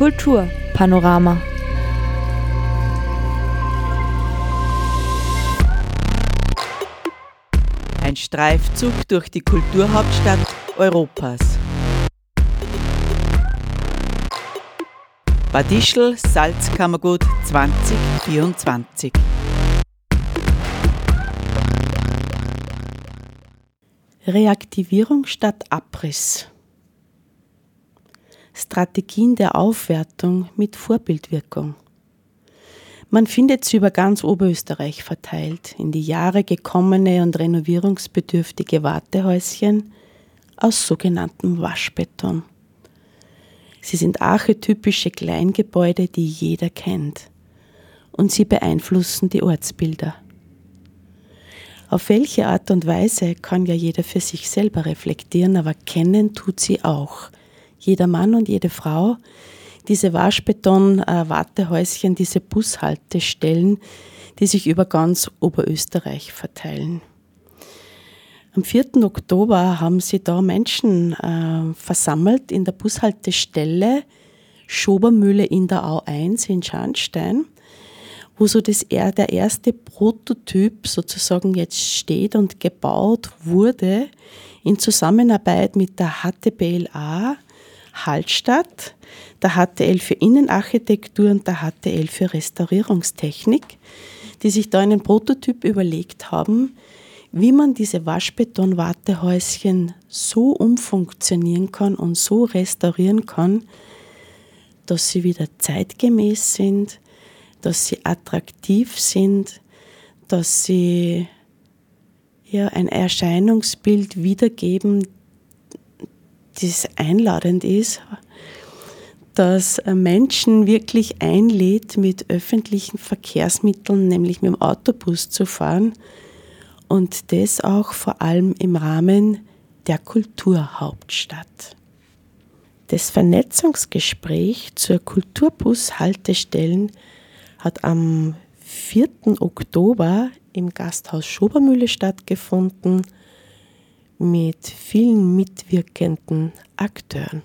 Kulturpanorama. Ein Streifzug durch die Kulturhauptstadt Europas. Bad Ischl Salzkammergut 2024. Reaktivierung statt Abriss. Strategien der Aufwertung mit Vorbildwirkung. Man findet sie über ganz Oberösterreich verteilt, in die Jahre gekommene und renovierungsbedürftige Wartehäuschen aus sogenanntem Waschbeton. Sie sind archetypische Kleingebäude, die jeder kennt. Und sie beeinflussen die Ortsbilder. Auf welche Art und Weise kann ja jeder für sich selber reflektieren, aber kennen tut sie auch. Jeder Mann und jede Frau, diese Waschbeton-Wartehäuschen, diese Bushaltestellen, die sich über ganz Oberösterreich verteilen. Am 4. Oktober haben sie da Menschen äh, versammelt in der Bushaltestelle Schobermühle in der Au 1 in Scharnstein wo so das, der erste Prototyp sozusagen jetzt steht und gebaut wurde in Zusammenarbeit mit der HTBLA Hallstatt, der HTL für Innenarchitektur und der HTL für Restaurierungstechnik, die sich da einen Prototyp überlegt haben, wie man diese Waschbeton-Wartehäuschen so umfunktionieren kann und so restaurieren kann, dass sie wieder zeitgemäß sind, dass sie attraktiv sind, dass sie ja, ein Erscheinungsbild wiedergeben, das einladend ist, dass Menschen wirklich einlädt, mit öffentlichen Verkehrsmitteln, nämlich mit dem Autobus zu fahren und das auch vor allem im Rahmen der Kulturhauptstadt. Das Vernetzungsgespräch zur Kulturbus-Haltestellen hat am 4. Oktober im Gasthaus Schobermühle stattgefunden mit vielen mitwirkenden Akteuren.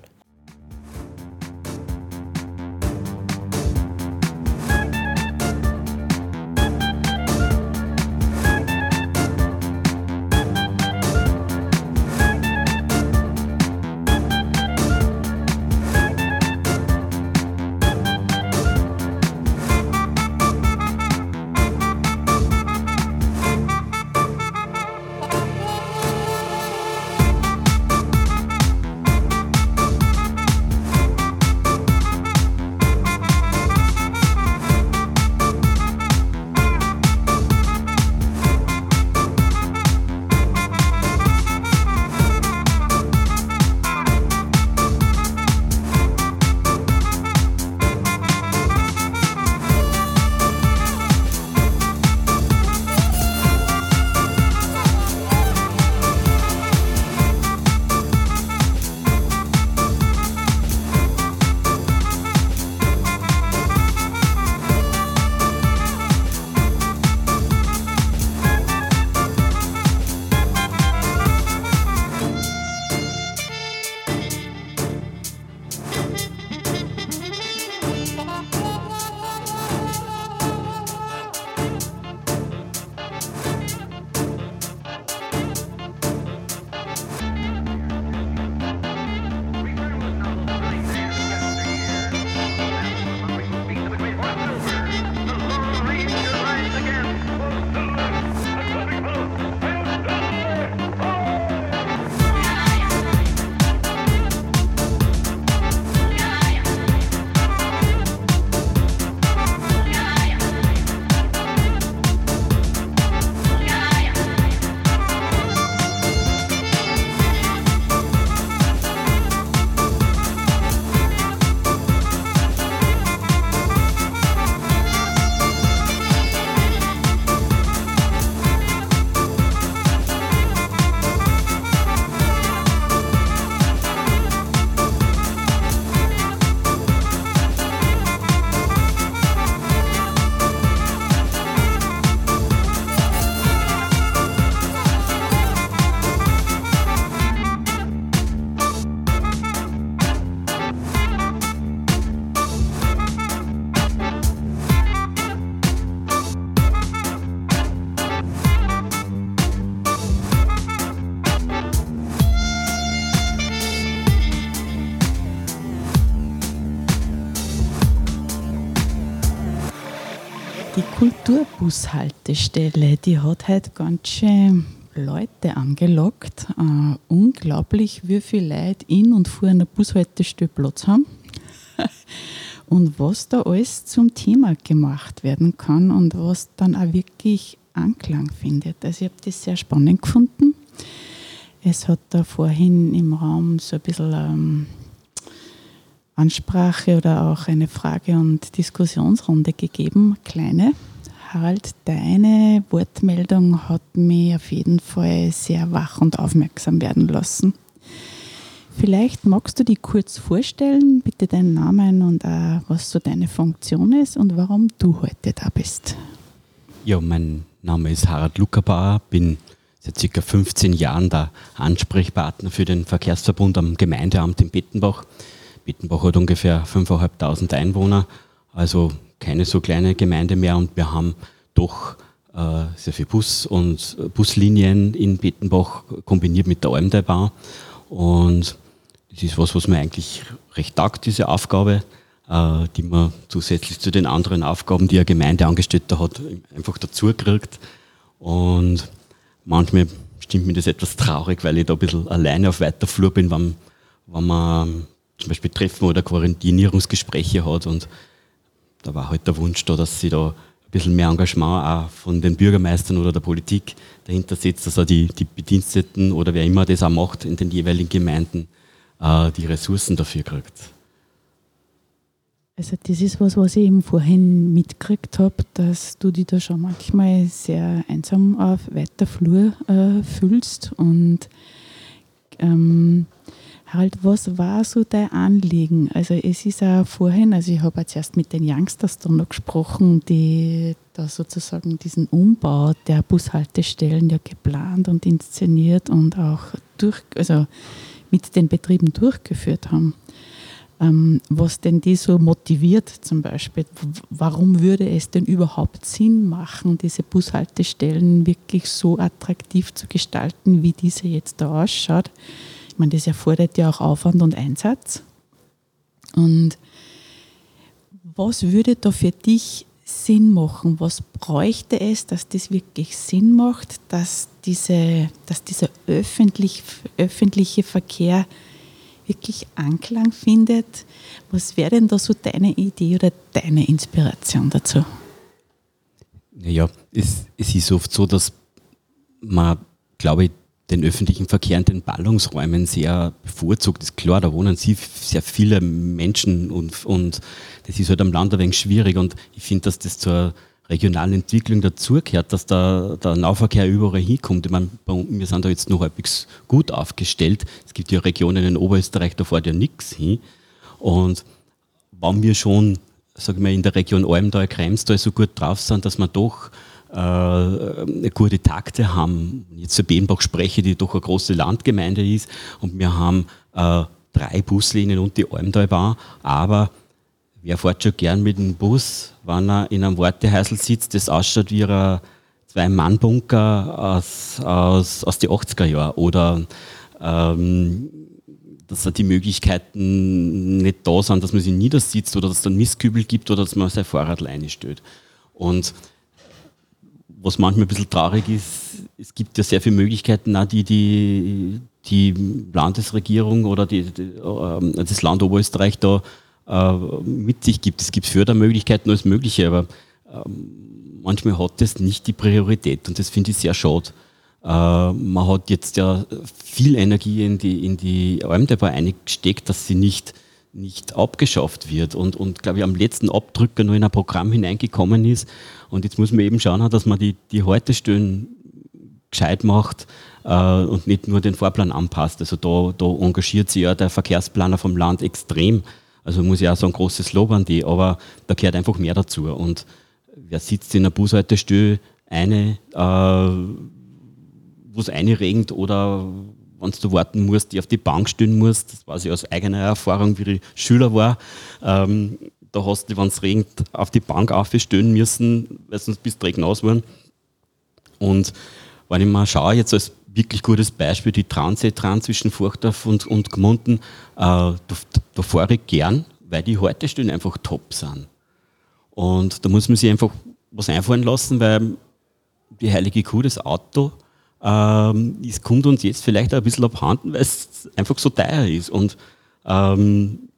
Kulturbushaltestelle, die hat halt ganz schön Leute angelockt. Uh, unglaublich, wie viele Leute in und vor einer Bushaltestelle Platz haben. und was da alles zum Thema gemacht werden kann und was dann auch wirklich Anklang findet. Also ich habe das sehr spannend gefunden. Es hat da vorhin im Raum so ein bisschen ähm, Ansprache oder auch eine Frage- und Diskussionsrunde gegeben, kleine. Harald, deine Wortmeldung hat mich auf jeden Fall sehr wach und aufmerksam werden lassen. Vielleicht magst du dich kurz vorstellen, bitte deinen Namen und auch, was so deine Funktion ist und warum du heute da bist. Ja, mein Name ist Harald Luckerbauer, bin seit circa 15 Jahren der Ansprechpartner für den Verkehrsverbund am Gemeindeamt in Bettenbach. Bettenbach hat ungefähr 5.500 Einwohner, also keine so kleine Gemeinde mehr und wir haben doch äh, sehr viel Bus und Buslinien in Bettenbach kombiniert mit der Almdeibau und das ist was, was mir eigentlich recht taugt, diese Aufgabe, äh, die man zusätzlich zu den anderen Aufgaben, die ein Gemeindeangestellter hat, einfach dazu kriegt. Und manchmal stimmt mir das etwas traurig, weil ich da ein bisschen alleine auf weiter Flur bin, wenn, wenn man zum Beispiel Treffen oder Quarantinierungsgespräche hat. Und da war halt der Wunsch da, dass sie da ein bisschen mehr Engagement auch von den Bürgermeistern oder der Politik dahinter setzt, dass auch die, die Bediensteten oder wer immer das auch macht in den jeweiligen Gemeinden äh, die Ressourcen dafür kriegt. Also das ist was, was ich eben vorhin mitgekriegt habe, dass du dich da schon manchmal sehr einsam auf weiter Flur äh, fühlst. Und ähm, halt, was war so dein Anliegen? Also es ist auch vorhin, also ich habe jetzt erst mit den Youngsters da noch gesprochen, die da sozusagen diesen Umbau der Bushaltestellen ja geplant und inszeniert und auch durch, also mit den Betrieben durchgeführt haben. Ähm, was denn die so motiviert zum Beispiel. Warum würde es denn überhaupt Sinn machen, diese Bushaltestellen wirklich so attraktiv zu gestalten, wie diese jetzt da ausschaut? Ich meine, das erfordert ja auch Aufwand und Einsatz. Und was würde da für dich Sinn machen? Was bräuchte es, dass das wirklich Sinn macht, dass, diese, dass dieser öffentlich, öffentliche Verkehr wirklich Anklang findet. Was wäre denn da so deine Idee oder deine Inspiration dazu? Naja, es, es ist oft so, dass man, glaube ich, den öffentlichen Verkehr in den Ballungsräumen sehr bevorzugt. Das ist klar, da wohnen sehr viele Menschen und, und das ist halt am Land ein wenig schwierig und ich finde, dass das zur regionalen Entwicklung dazugehört, dass da der Nahverkehr überall hinkommt. Ich meine, wir sind da jetzt noch halbwegs gut aufgestellt. Es gibt ja Regionen in Oberösterreich, da fährt ja nichts hin. Und wenn wir schon, sagen wir, in der Region Almdal, Kremstal so gut drauf sind, dass wir doch äh, gute Takte haben. Jetzt zu Behnbach spreche, die doch eine große Landgemeinde ist und wir haben äh, drei Buslinien und die Almdalbahn, aber wer fährt schon gern mit dem Bus, wenn er in einem Wartehäusl sitzt, das ausschaut wie ein Zwei-Mann-Bunker aus, aus, aus den 80er Jahren oder ähm, dass die Möglichkeiten nicht da sind, dass man sich niedersitzt oder dass es dann Mistkübel gibt oder dass man sein Fahrrad reinstellt. Und was manchmal ein bisschen traurig ist, es gibt ja sehr viele Möglichkeiten, die die, die Landesregierung oder die, die, äh, das Land Oberösterreich da äh, mit sich gibt. Es gibt Fördermöglichkeiten, alles Mögliche, aber ähm, manchmal hat das nicht die Priorität und das finde ich sehr schade. Äh, man hat jetzt ja viel Energie in die, in die Almdebau eingesteckt, dass sie nicht, nicht abgeschafft wird und, und glaube ich am letzten Abdrücker nur in ein Programm hineingekommen ist. Und jetzt muss man eben schauen, dass man die, die Haltestellen gescheit macht äh, und nicht nur den Fahrplan anpasst. Also da, da engagiert sich ja der Verkehrsplaner vom Land extrem also muss ich auch sagen, großes Lob an die, aber da gehört einfach mehr dazu. Und wer sitzt in einer Bushaltestelle eine, äh, wo es einregend oder wenn du warten musst, die auf die Bank stehen musst, das weiß ich aus eigener Erfahrung, wie ich Schüler war, ähm, da hast du, wenn es regnet, auf die Bank aufstehen müssen, weil sonst bist du nass geworden. Und wenn ich mal schaue, jetzt als wirklich gutes Beispiel, die Transit-Tran zwischen Furchdorf und, und Gmunden. Äh, da, da fahre ich gern, weil die Haltestellen einfach top sind. Und da muss man sich einfach was einfallen lassen, weil die heilige Kuh, das Auto, ähm, es kommt uns jetzt vielleicht ein bisschen abhanden, weil es einfach so teuer ist. Und ähm,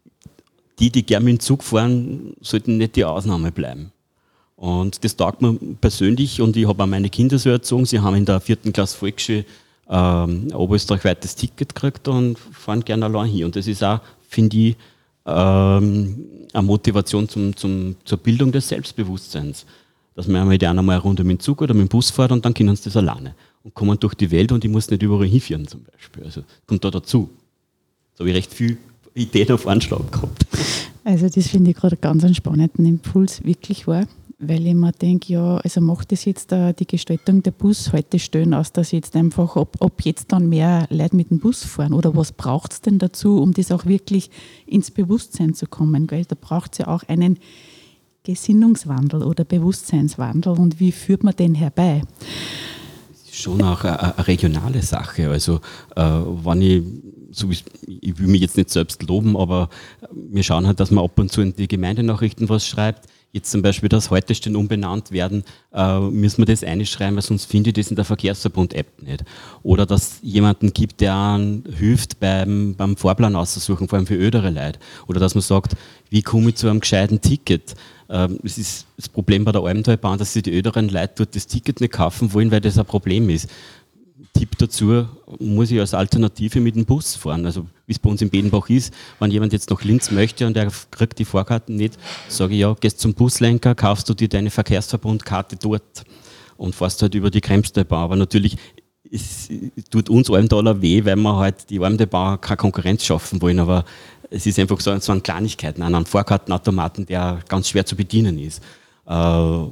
die, die gerne mit dem Zug fahren, sollten nicht die Ausnahme bleiben. Und das taugt mir persönlich und ich habe auch meine Kinder so erzogen, sie haben in der vierten Klasse Volksschule ähm, oberösterreichweites Ticket gekriegt und fahren gerne allein hier. Und das ist auch, finde ich, ähm, eine Motivation zum, zum, zur Bildung des Selbstbewusstseins. Dass man einmal die mal eine Runde mit dem Zug oder mit dem Bus fährt und dann können sie das alleine. Und kommen durch die Welt und ich muss nicht überall hinführen zum Beispiel. Also kommt da dazu. So habe ich recht viel Ideen auf Anschlag gehabt. Also das finde ich gerade ganz einen spannenden Impuls, wirklich wahr weil ich mir denke, ja, also macht das jetzt uh, die Gestaltung der Bushaltestellen aus, dass jetzt einfach, ob, ob jetzt dann mehr Leute mit dem Bus fahren oder was braucht es denn dazu, um das auch wirklich ins Bewusstsein zu kommen? Gell? Da braucht es ja auch einen Gesinnungswandel oder Bewusstseinswandel und wie führt man den herbei? Schon auch eine, regionale Sache. Also äh, wenn ich, so wie, ich will mich jetzt nicht selbst loben, aber wir schauen halt, dass man ab und zu in die Gemeindenachrichten was schreibt jetzt zum Beispiel das Haltestellen umbenannt werden, äh, müssen wir das einschreiben, weil sonst finde ich das in der Verkehrsverbund-App nicht. Oder dass jemanden gibt, der einen hilft beim, beim Fahrplan auszusuchen, vor allem für ödere Leute. Oder dass man sagt, wie komme ich zu einem gescheiten Ticket? Ähm, es ist das Problem bei der Almtalbahn, dass sie die öderen Leute dort das Ticket nicht kaufen wollen, weil das ein Problem ist. Tipp dazu, muss ich als Alternative mit dem Bus fahren. Also wie es bei uns in Bedenbach ist, wenn jemand jetzt nach Linz möchte und er kriegt die Vorkarten nicht, sage ich ja, gehst zum Buslenker, kaufst du dir deine Verkehrsverbundkarte dort und fährst halt über die Kremstalbahn. Aber natürlich es tut uns Almdaler weh, weil wir halt die Almtalbahn keine Konkurrenz schaffen wollen, aber es ist einfach so, so an Kleinigkeiten, an einem Vorkartenautomaten, der ganz schwer zu bedienen ist. Äh,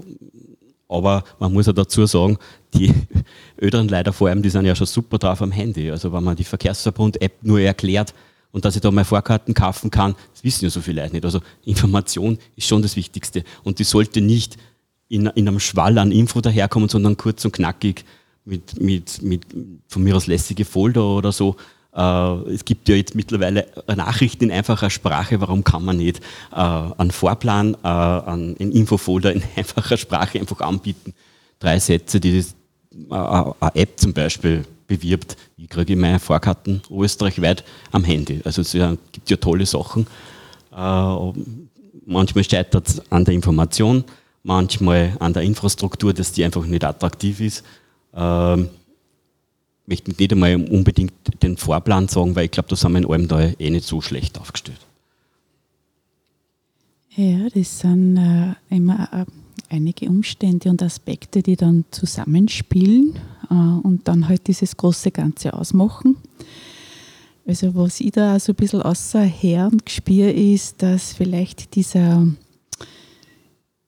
aber man muss ja dazu sagen, die älteren Leute vor allem, die sind ja schon super drauf am Handy. Also wenn man die Verkehrsverbund-App nur erklärt und dass ich da mal Vorkarten kaufen kann, das wissen ja so viele Leute nicht. Also Information ist schon das Wichtigste. Und die sollte nicht in, in einem Schwall an Info daherkommen, sondern kurz und knackig mit, mit, mit von mir aus lässige Folder oder so. Äh, es gibt ja jetzt mittlerweile Nachrichten in einfacher Sprache, warum kann man nicht äh, einen Vorplan, äh, einen Infofolder in einfacher Sprache einfach anbieten? Drei Sätze, die eine App zum Beispiel bewirbt. Ich kriege meine Vorkarten österreichweit am Handy. Also es gibt ja tolle Sachen. Manchmal scheitert es an der Information, manchmal an der Infrastruktur, dass die einfach nicht attraktiv ist. Möchte nicht einmal unbedingt den Vorplan sagen, weil ich glaube, da sind wir in allem da eh nicht so schlecht aufgestellt. Ja, das sind äh, immer äh, einige Umstände und Aspekte, die dann zusammenspielen äh, und dann halt dieses große Ganze ausmachen. Also was ich da auch so ein bisschen außer her und gespür ist, dass vielleicht dieser,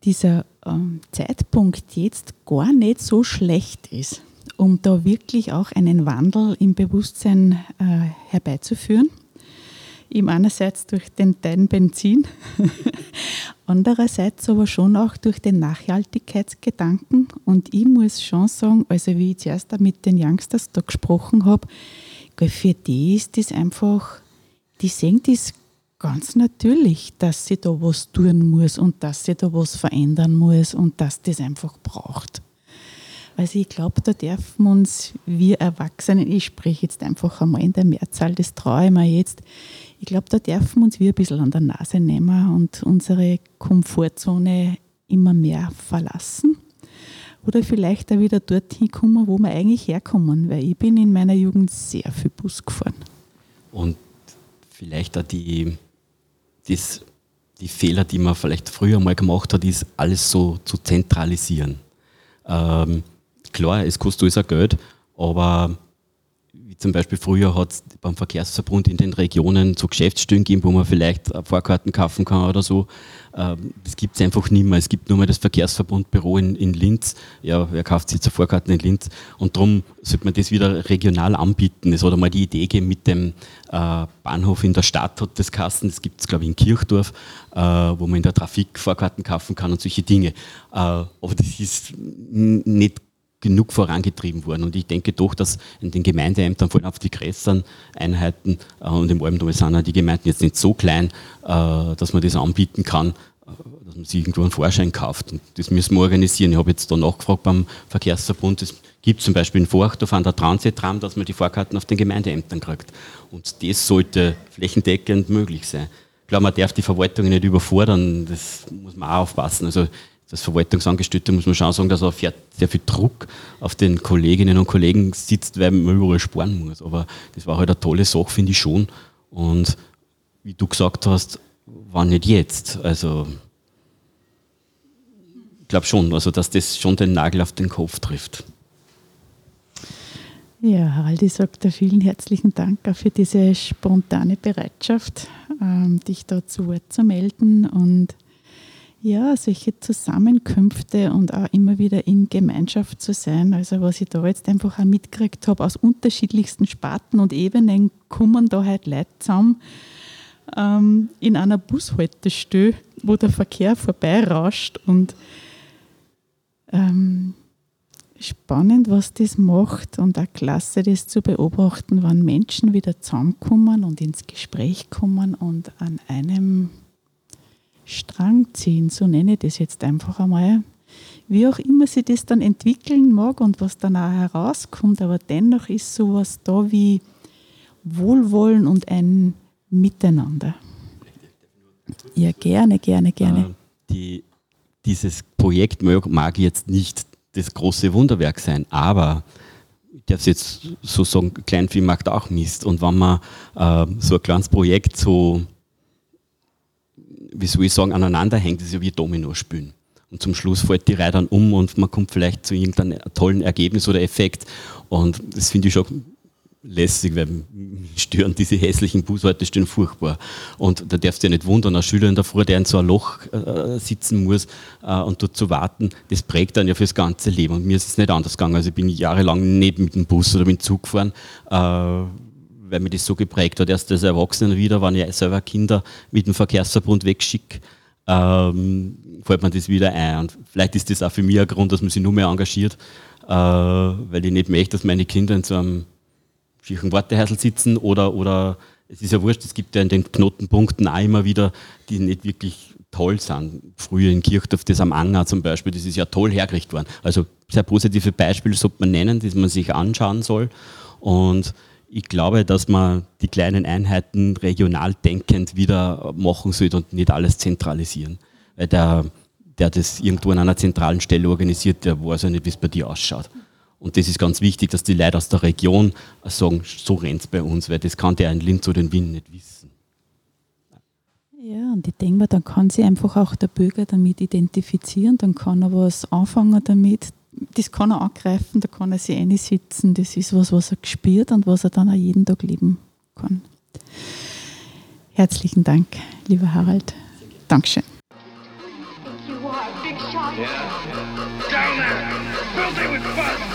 dieser ähm, Zeitpunkt jetzt gar nicht so schlecht ist um da wirklich auch einen Wandel im Bewusstsein äh, herbeizuführen. Ihm einerseits durch den teilen Benzin, andererseits aber schon auch durch den Nachhaltigkeitsgedanken. Und ich muss schon sagen, also wie ich zuerst mit den Youngsters da gesprochen habe, für die ist das einfach, die sehen das ganz natürlich, dass sie da was tun muss und dass sie da was verändern muss und dass das einfach braucht. Also ich glaube, da dürfen uns wir Erwachsenen, ich spreche jetzt einfach einmal in der Mehrzahl, das traue ich mir jetzt, ich glaube, da dürfen uns wir ein bisschen an der Nase nehmen und unsere Komfortzone immer mehr verlassen. Oder vielleicht auch wieder dorthin kommen, wo wir eigentlich herkommen, weil ich bin in meiner Jugend sehr viel Bus gefahren. Und vielleicht auch die, das, die Fehler, die man vielleicht früher mal gemacht hat, ist alles so zu zentralisieren. Ähm, klar, es kostet alles auch Geld, aber wie zum Beispiel früher hat es beim Verkehrsverbund in den Regionen so Geschäftsstellen gegeben, wo man vielleicht Vorkarten kaufen kann oder so. Ähm, das gibt es einfach nicht mehr. Es gibt nur mehr das Verkehrsverbundbüro in, in Linz. Ja, wer kauft sich zur Vorkarten in Linz? Und darum sollte man das wieder regional anbieten. Es hat einmal die Idee gegeben mit dem äh, Bahnhof in der Stadt, hat das Kasten. Das gibt es, glaube ich, in Kirchdorf, äh, wo man in der Trafik Vorkarten kaufen kann und solche Dinge. Äh, aber das ist nicht genug vorangetrieben worden. Und ich denke doch, dass in den Gemeindeämtern, vor allem auf die größeren Einheiten äh, und im Almdom sind die Gemeinden jetzt nicht so klein, äh, dass man das anbieten kann, dass man sich irgendwo einen Vorschein kauft. Und das müssen wir organisieren. Ich habe jetzt da nachgefragt beim Verkehrsverbund, es gibt zum Beispiel in Forchdorf an der Transittram, dass man die Fahrkarten auf den Gemeindeämtern kriegt. Und das sollte flächendeckend möglich sein. Ich glaube, man darf die Verwaltungen nicht überfordern, das muss man auch aufpassen. Also das Verwaltungsangestellte muss man schon sagen, dass auch sehr viel Druck auf den Kolleginnen und Kollegen sitzt, weil man überall sparen muss. Aber das war halt eine tolle Sache, finde ich schon. Und wie du gesagt hast, war nicht jetzt. Also ich glaube schon, also dass das schon den Nagel auf den Kopf trifft. Ja, Harald, ich sage dir vielen herzlichen Dank auch für diese spontane Bereitschaft, ähm, dich da zu Wort zu melden und ja, solche Zusammenkünfte und auch immer wieder in Gemeinschaft zu sein. Also was ich da jetzt einfach auch mitgekriegt habe, aus unterschiedlichsten Sparten und Ebenen kommen da halt Leute zusammen ähm, in einer Bushaltestelle, wo der Verkehr vorbeirauscht und ähm, spannend, was das macht und auch klasse, das zu beobachten, wann Menschen wieder zusammenkommen und ins Gespräch kommen und an einem Strang ziehen, so nenne ich das jetzt einfach einmal. Wie auch immer sich das dann entwickeln mag und was dann auch herauskommt, aber dennoch ist sowas da wie Wohlwollen und ein Miteinander. Ja, gerne, gerne, gerne. Äh, die, dieses Projekt mag jetzt nicht das große Wunderwerk sein, aber ich darf es jetzt so sagen, Kleinvieh macht auch Mist. Und wenn man äh, so ein kleines Projekt so wie soll ich sagen, aneinander hängt, ist ja wie Domino spielen. Und zum Schluss fällt die Reihe dann um und man kommt vielleicht zu irgendeinem tollen Ergebnis oder Effekt. Und das finde ich schon lässig, weil stören diese hässlichen Bushaltestellen furchtbar. Und da darfst du ja nicht wundern, ein Schüler in der Früh, der in so einem Loch äh, sitzen muss äh, und dort zu warten, das prägt dann ja fürs ganze Leben. Und mir ist es nicht anders gegangen. Also ich bin jahrelang mit dem Bus oder mit dem Zug gefahren, äh, weil mir das so geprägt hat. Erst als Erwachsener wieder, wenn ich selber Kinder mit dem Verkehrsverbund wegschicke, ähm, fällt mir das wieder ein. Und vielleicht ist das auch für mich ein Grund, dass man sich nur mehr engagiert, äh, weil ich nicht möchte, dass meine Kinder in so einem schieren Wartehäusl sitzen oder, oder es ist ja wurscht, es gibt ja in den Knotenpunkten auch immer wieder, die nicht wirklich toll sind. Früher in Kirchdorf, das am Anger zum Beispiel, das ist ja toll hergerichtet worden. Also sehr positive Beispiele sollte man nennen, die man sich anschauen soll. Und ich glaube, dass man die kleinen Einheiten regional denkend wieder machen sollte und nicht alles zentralisieren. Weil der, der das irgendwo an einer zentralen Stelle organisiert, der weiß ja nicht, wie es bei dir ausschaut. Und das ist ganz wichtig, dass die Leute aus der Region sagen, so rennt es bei uns, weil das kann der in Linz oder in Wien nicht wissen. Ja, und ich denke mir, dann kann sich einfach auch der Bürger damit identifizieren, dann kann er was anfangen damit, das kann er angreifen, da kann er sich einsetzen. Das ist was, was er gespürt und was er dann auch jeden Tag leben kann. Herzlichen Dank, lieber Harald. Dankeschön. Yeah. Down there! Building with fun!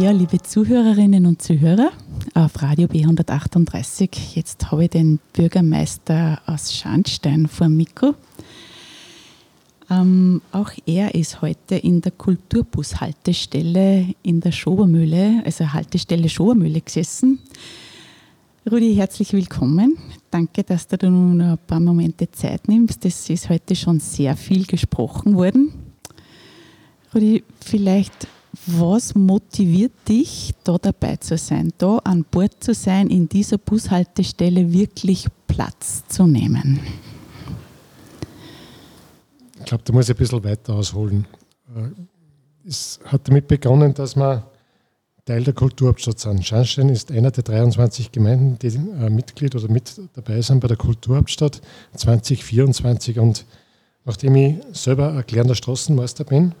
Ja, liebe Zuhörerinnen und Zuhörer auf Radio B138, jetzt habe ich den Bürgermeister aus Schandstein vor Mikro. Ähm, auch er ist heute in der Kulturbushaltestelle in der Schobermühle, also Haltestelle Schobermühle gesessen. Rudi, herzlich willkommen. Danke, dass du dir noch ein paar Momente Zeit nimmst. Es ist heute schon sehr viel gesprochen worden. Rudi, vielleicht was motiviert dich, da dabei zu sein, da an Bord zu sein, in dieser Bushaltestelle wirklich Platz zu nehmen? Ich glaube, da muss ich ein bisschen weiter ausholen. Äh, es hat damit begonnen, dass wir Teil der Kulturhauptstadt sind. Scharnstein ist einer der 23 Gemeinden, die äh, Mitglied oder mit dabei sind bei der Kulturhauptstadt 2024. Und nachdem ich selber erklärender Straßenmeister bin,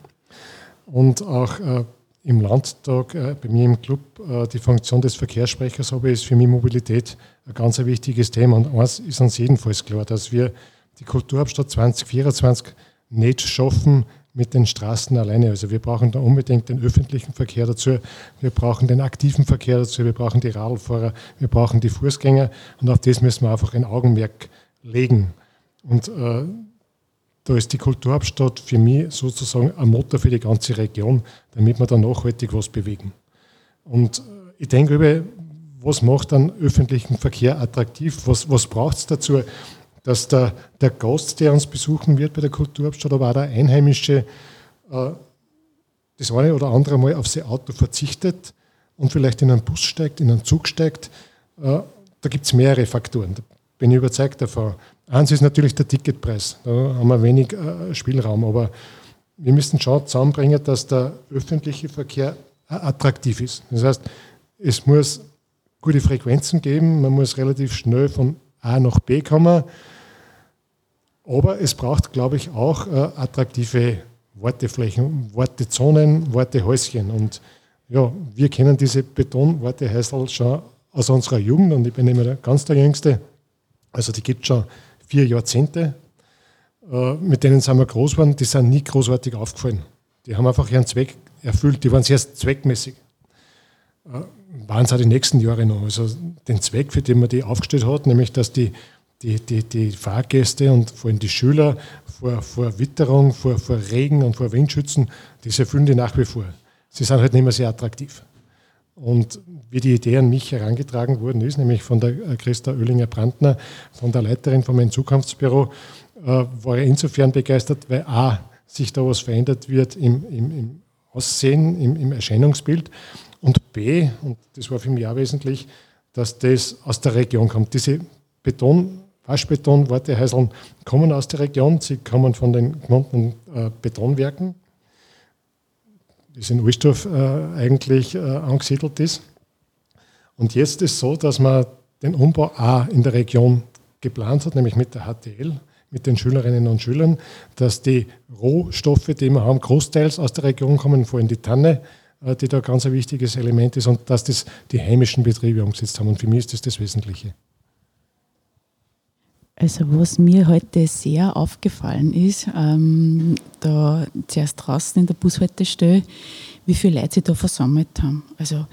und auch äh, im Landtag, äh, bei mir im Club, äh, die Funktion des Verkehrssprechers habe, ist für mich Mobilität ein ganz ein wichtiges Thema. Und eins ist uns jedenfalls klar, dass wir die Kulturhauptstadt 2024 nicht schaffen mit den Straßen alleine. Also wir brauchen da unbedingt den öffentlichen Verkehr dazu, wir brauchen den aktiven Verkehr dazu, wir brauchen die Radlfahrer, wir brauchen die Fußgänger und auf das müssen wir einfach ein Augenmerk legen. Und äh, da ist die Kulturhauptstadt für mich sozusagen ein Motor für die ganze Region, damit wir da nachhaltig was bewegen. Und äh, ich denke über, was macht dann öffentlichen Verkehr attraktiv? Was, was braucht es dazu, dass der, der Gast, der uns besuchen wird bei der Kulturhauptstadt, aber auch der Einheimische, äh, das eine oder andere Mal auf sein Auto verzichtet und vielleicht in einen Bus steigt, in einen Zug steigt. Äh, da gibt es mehrere Faktoren. Da bin ich überzeugt davon. Eins ist natürlich der Ticketpreis. Da haben wir wenig äh, Spielraum, aber wir müssen schon zusammenbringen, dass der öffentliche Verkehr attraktiv ist. Das heißt, es muss gute Frequenzen geben, man muss relativ schnell von A nach B kommen, aber es braucht, glaube ich, auch äh, attraktive Warteflächen, Wartezonen, Wartehäuschen. Und ja, wir kennen diese Beton-Wartehäusl schon aus unserer Jugend und ich bin immer ganz der Jüngste. Also die gibt es schon vier Jahrzehnte. Äh, mit denen sind wir groß geworden, die sind nie großartig aufgefallen. Die haben einfach ihren Zweck erfüllt, die waren sehr zweckmäßig. Äh, waren es auch die nächsten Jahre noch. Also den Zweck, für den man die aufgestellt hat, nämlich dass die, die, die, die Fahrgäste und vor allem die Schüler vor, vor Witterung, vor, vor Regen und vor Wind schützen, das erfüllen die nach wie vor. Sie sind halt nicht mehr sehr attraktiv. Und wie die Idee an mich herangetragen worden ist, nämlich von der äh, Christa Oehlinger-Brandner, von der Leiterin von meinem Zukunftsbüro, äh, war er insofern begeistert, weil A, sich da was verändert wird im, im, im Aussehen, im, im, Erscheinungsbild und B, und das war für mich auch wesentlich, dass das aus der Region kommt. Diese Beton, Waschbeton, Wartehäuseln kommen aus der Region, sie kommen von den genannten äh, Betonwerken das in Ulstorf äh, eigentlich äh, angesiedelt ist. Und jetzt ist es so, dass man den Umbau auch in der Region geplant hat, nämlich mit der HTL, mit den Schülerinnen und Schülern, dass die Rohstoffe, die wir haben, großteils aus der Region kommen, vor allem die Tanne, äh, die da ganz ein wichtiges Element ist und dass das die heimischen Betriebe umgesetzt haben. Und für mich ist das das Wesentliche. Also was mir heute sehr aufgefallen ist, ähm, da zuerst draußen in der Bushaltestelle, wie viele Leute sich da versammelt haben. Also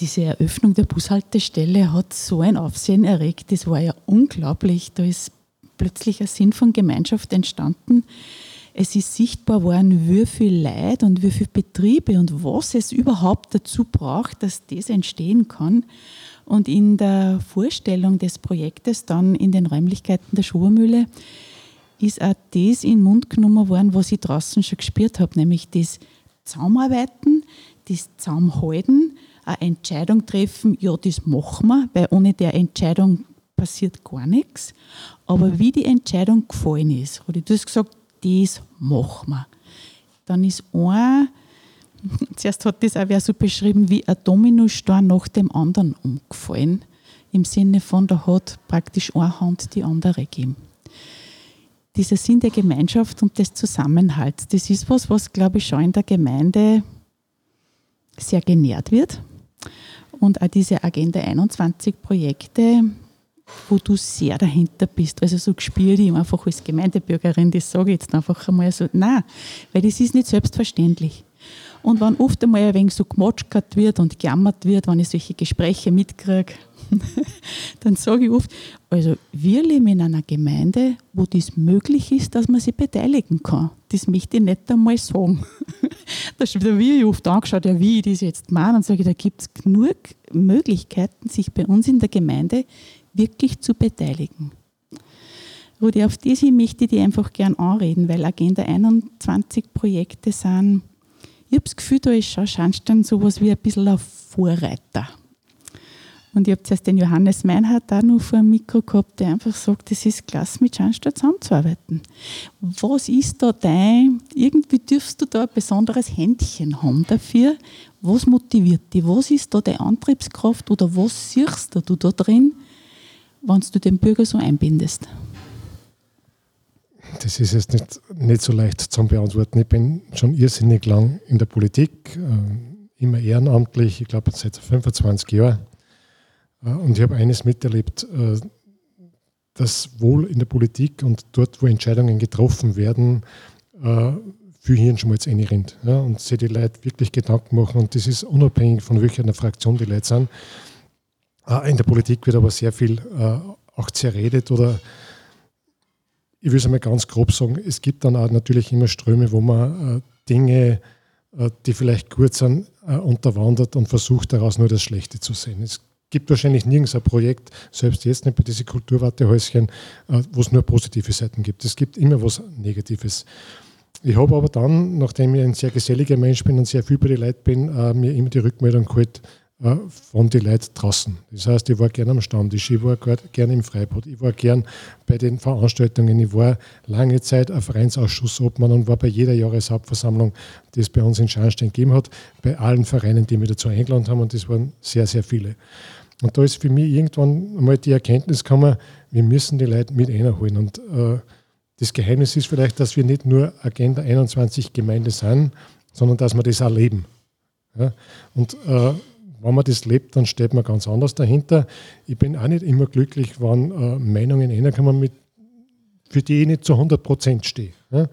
diese Eröffnung der Bushaltestelle hat so ein Aufsehen erregt, das war ja unglaublich. Da ist plötzlich ein Sinn von Gemeinschaft entstanden. Es ist sichtbar worden, wie viel Leid und wie viele Betriebe und was es überhaupt dazu braucht, dass das entstehen kann. Und in der Vorstellung des Projektes dann in den Räumlichkeiten der Schulmühle ist auch das in den Mund genommen worden, was ich draußen schon gespürt habe, nämlich das Zaumarbeiten, das Zaumhalten, eine Entscheidung treffen, ja, das machen wir, weil ohne der Entscheidung passiert gar nichts. Aber wie die Entscheidung gefallen ist, habe ich das gesagt, das machen wir. Dann ist ein Zuerst hat das auch wer so beschrieben wie ein Dominostein nach dem anderen umgefallen. Im Sinne von, da hat praktisch eine Hand die andere gegeben. Dieser Sinn der Gemeinschaft und des Zusammenhalts, das ist was, was, glaube ich, schon in der Gemeinde sehr genährt wird. Und auch diese Agenda 21 Projekte, wo du sehr dahinter bist. Also so gespürt ich einfach als Gemeindebürgerin, das sage ich jetzt einfach einmal so, nein, weil das ist nicht selbstverständlich. Und wenn oft einmal ein wenig so gemotschert wird und gejammert wird, wenn ich solche Gespräche mitkriege, dann sage ich oft, also wir leben in einer Gemeinde, wo das möglich ist, dass man sich beteiligen kann. Das möchte ich nicht einmal sagen. da wird wie oft angeschaut, ja, wie ich das jetzt mache. Und sage ich, da gibt es genug Möglichkeiten, sich bei uns in der Gemeinde wirklich zu beteiligen. Rudi, auf diese möchte ich dich einfach gern anreden, weil Agenda 21 Projekte sind, ich habe das Gefühl, da ist schon Schandstein sowas wie ein bisschen ein Vorreiter. Und ich habe zuerst den Johannes Meinhardt da noch vor dem Mikro gehabt, der einfach sagt, es ist klasse, mit Schandstein zusammenzuarbeiten. Was ist da dein, irgendwie dürfst du da ein besonderes Händchen haben dafür? Was motiviert dich? Was ist da deine Antriebskraft oder was siehst du da drin, wenn du den Bürger so einbindest? Das ist jetzt nicht, nicht so leicht zu beantworten. Ich bin schon irrsinnig lang in der Politik, äh, immer ehrenamtlich, ich glaube seit 25 Jahren. Äh, und ich habe eines miterlebt, äh, dass wohl in der Politik und dort, wo Entscheidungen getroffen werden, äh, viel Hirnschmalz reinrinnt. Ja, und sich die Leute wirklich Gedanken machen. Und das ist unabhängig von welcher Fraktion die Leute sind. In der Politik wird aber sehr viel auch zerredet oder ich will es einmal ganz grob sagen, es gibt dann auch natürlich immer Ströme, wo man Dinge, die vielleicht gut sind, unterwandert und versucht daraus nur das Schlechte zu sehen. Es gibt wahrscheinlich nirgends ein Projekt, selbst jetzt nicht bei diesen Kulturwartehäuschen, äh, wo es nur positive Seiten gibt. Es gibt immer was Negatives. Ich habe aber dann, nachdem ich ein sehr geselliger Mensch bin und sehr viel bei den Leuten bin, äh, mir immer die Rückmeldung geholt äh, von den Leuten draußen. Das heißt, ich war gerne am Stammtisch, ich war gerne im Freibad, ich war gern bei den Veranstaltungen, ich war lange Zeit ein Vereinsausschussobmann und war bei jeder Jahreshauptversammlung, die es bei uns in Scharnstein gegeben hat, bei allen Vereinen, die mich dazu eingeladen haben und das waren sehr, sehr viele. Und da ist für mich irgendwann mal die Erkenntnis gekommen, wir müssen die Leute mit einholen. Und äh, das Geheimnis ist vielleicht, dass wir nicht nur Agenda 21 Gemeinde sind, sondern dass wir das auch leben. Ja? Und äh, wenn man das lebt, dann steht man ganz anders dahinter. Ich bin auch nicht immer glücklich, wenn äh, Meinungen reinkommen, mit, für die ich nicht zu 100 Prozent stehe. Ja?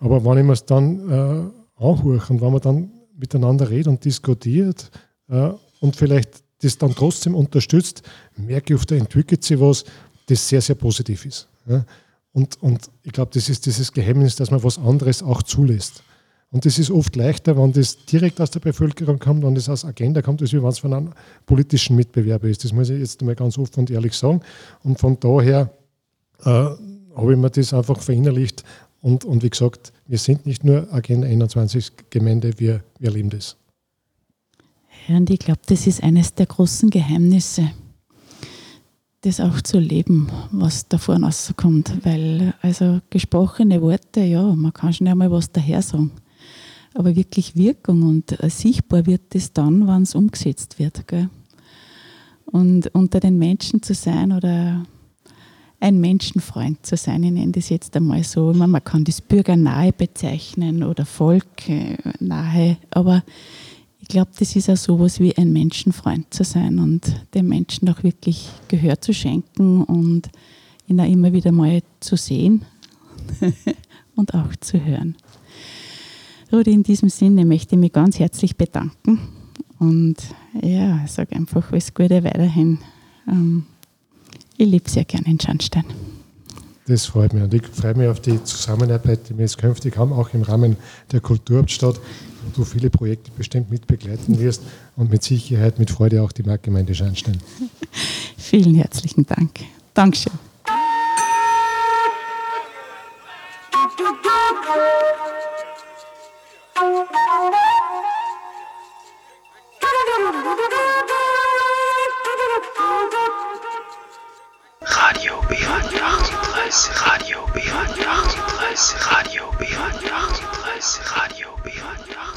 Aber wenn ich mir es dann äh, anhöre und wenn man dann miteinander redet und diskutiert äh, und vielleicht das dann trotzdem unterstützt, merke ich, oft, da entwickelt sich was, das sehr, sehr positiv ist. Ja? Und, und ich glaube, das ist dieses Geheimnis, dass man was anderes auch zulässt. Und das ist oft leichter, wenn das direkt aus der Bevölkerung kommt, wenn das aus Agenda kommt, als wenn es von einem politischen Mitbewerber ist. Das muss ich jetzt mal ganz offen und ehrlich sagen. Und von daher äh, habe ich mir das einfach verinnerlicht. Und, und wie gesagt, wir sind nicht nur Agenda 21 Gemeinde, wir, wir leben das. Ja, und ich glaube, das ist eines der großen Geheimnisse, das auch zu leben, was da vorne rauskommt. Weil, also gesprochene Worte, ja, man kann schon einmal was daher sagen. Aber wirklich Wirkung und äh, sichtbar wird das dann, wenn es umgesetzt wird. Gell? Und unter den Menschen zu sein oder ein Menschenfreund zu sein, ich nenne das jetzt einmal so. Man kann das bürgernahe bezeichnen oder volknahe, aber ich glaube, das ist auch sowas wie ein Menschenfreund zu sein und dem Menschen auch wirklich Gehör zu schenken und ihn auch immer wieder mal zu sehen und auch zu hören. Rudi, in diesem Sinne möchte ich mich ganz herzlich bedanken und ja, sage einfach alles Gute weiterhin. Ähm, ich liebe sehr gerne in Schandstein. Das freut mich und ich freue mich auf die Zusammenarbeit, die wir jetzt künftig haben, auch im Rahmen der Kulturhauptstadt, wo du viele Projekte bestimmt mitbegleiten wirst und mit Sicherheit, mit Freude auch die Marktgemeinde Schandstein. Vielen herzlichen Dank. Dankeschön. Radio B38, Radio B38, Radio B38, Radio B38.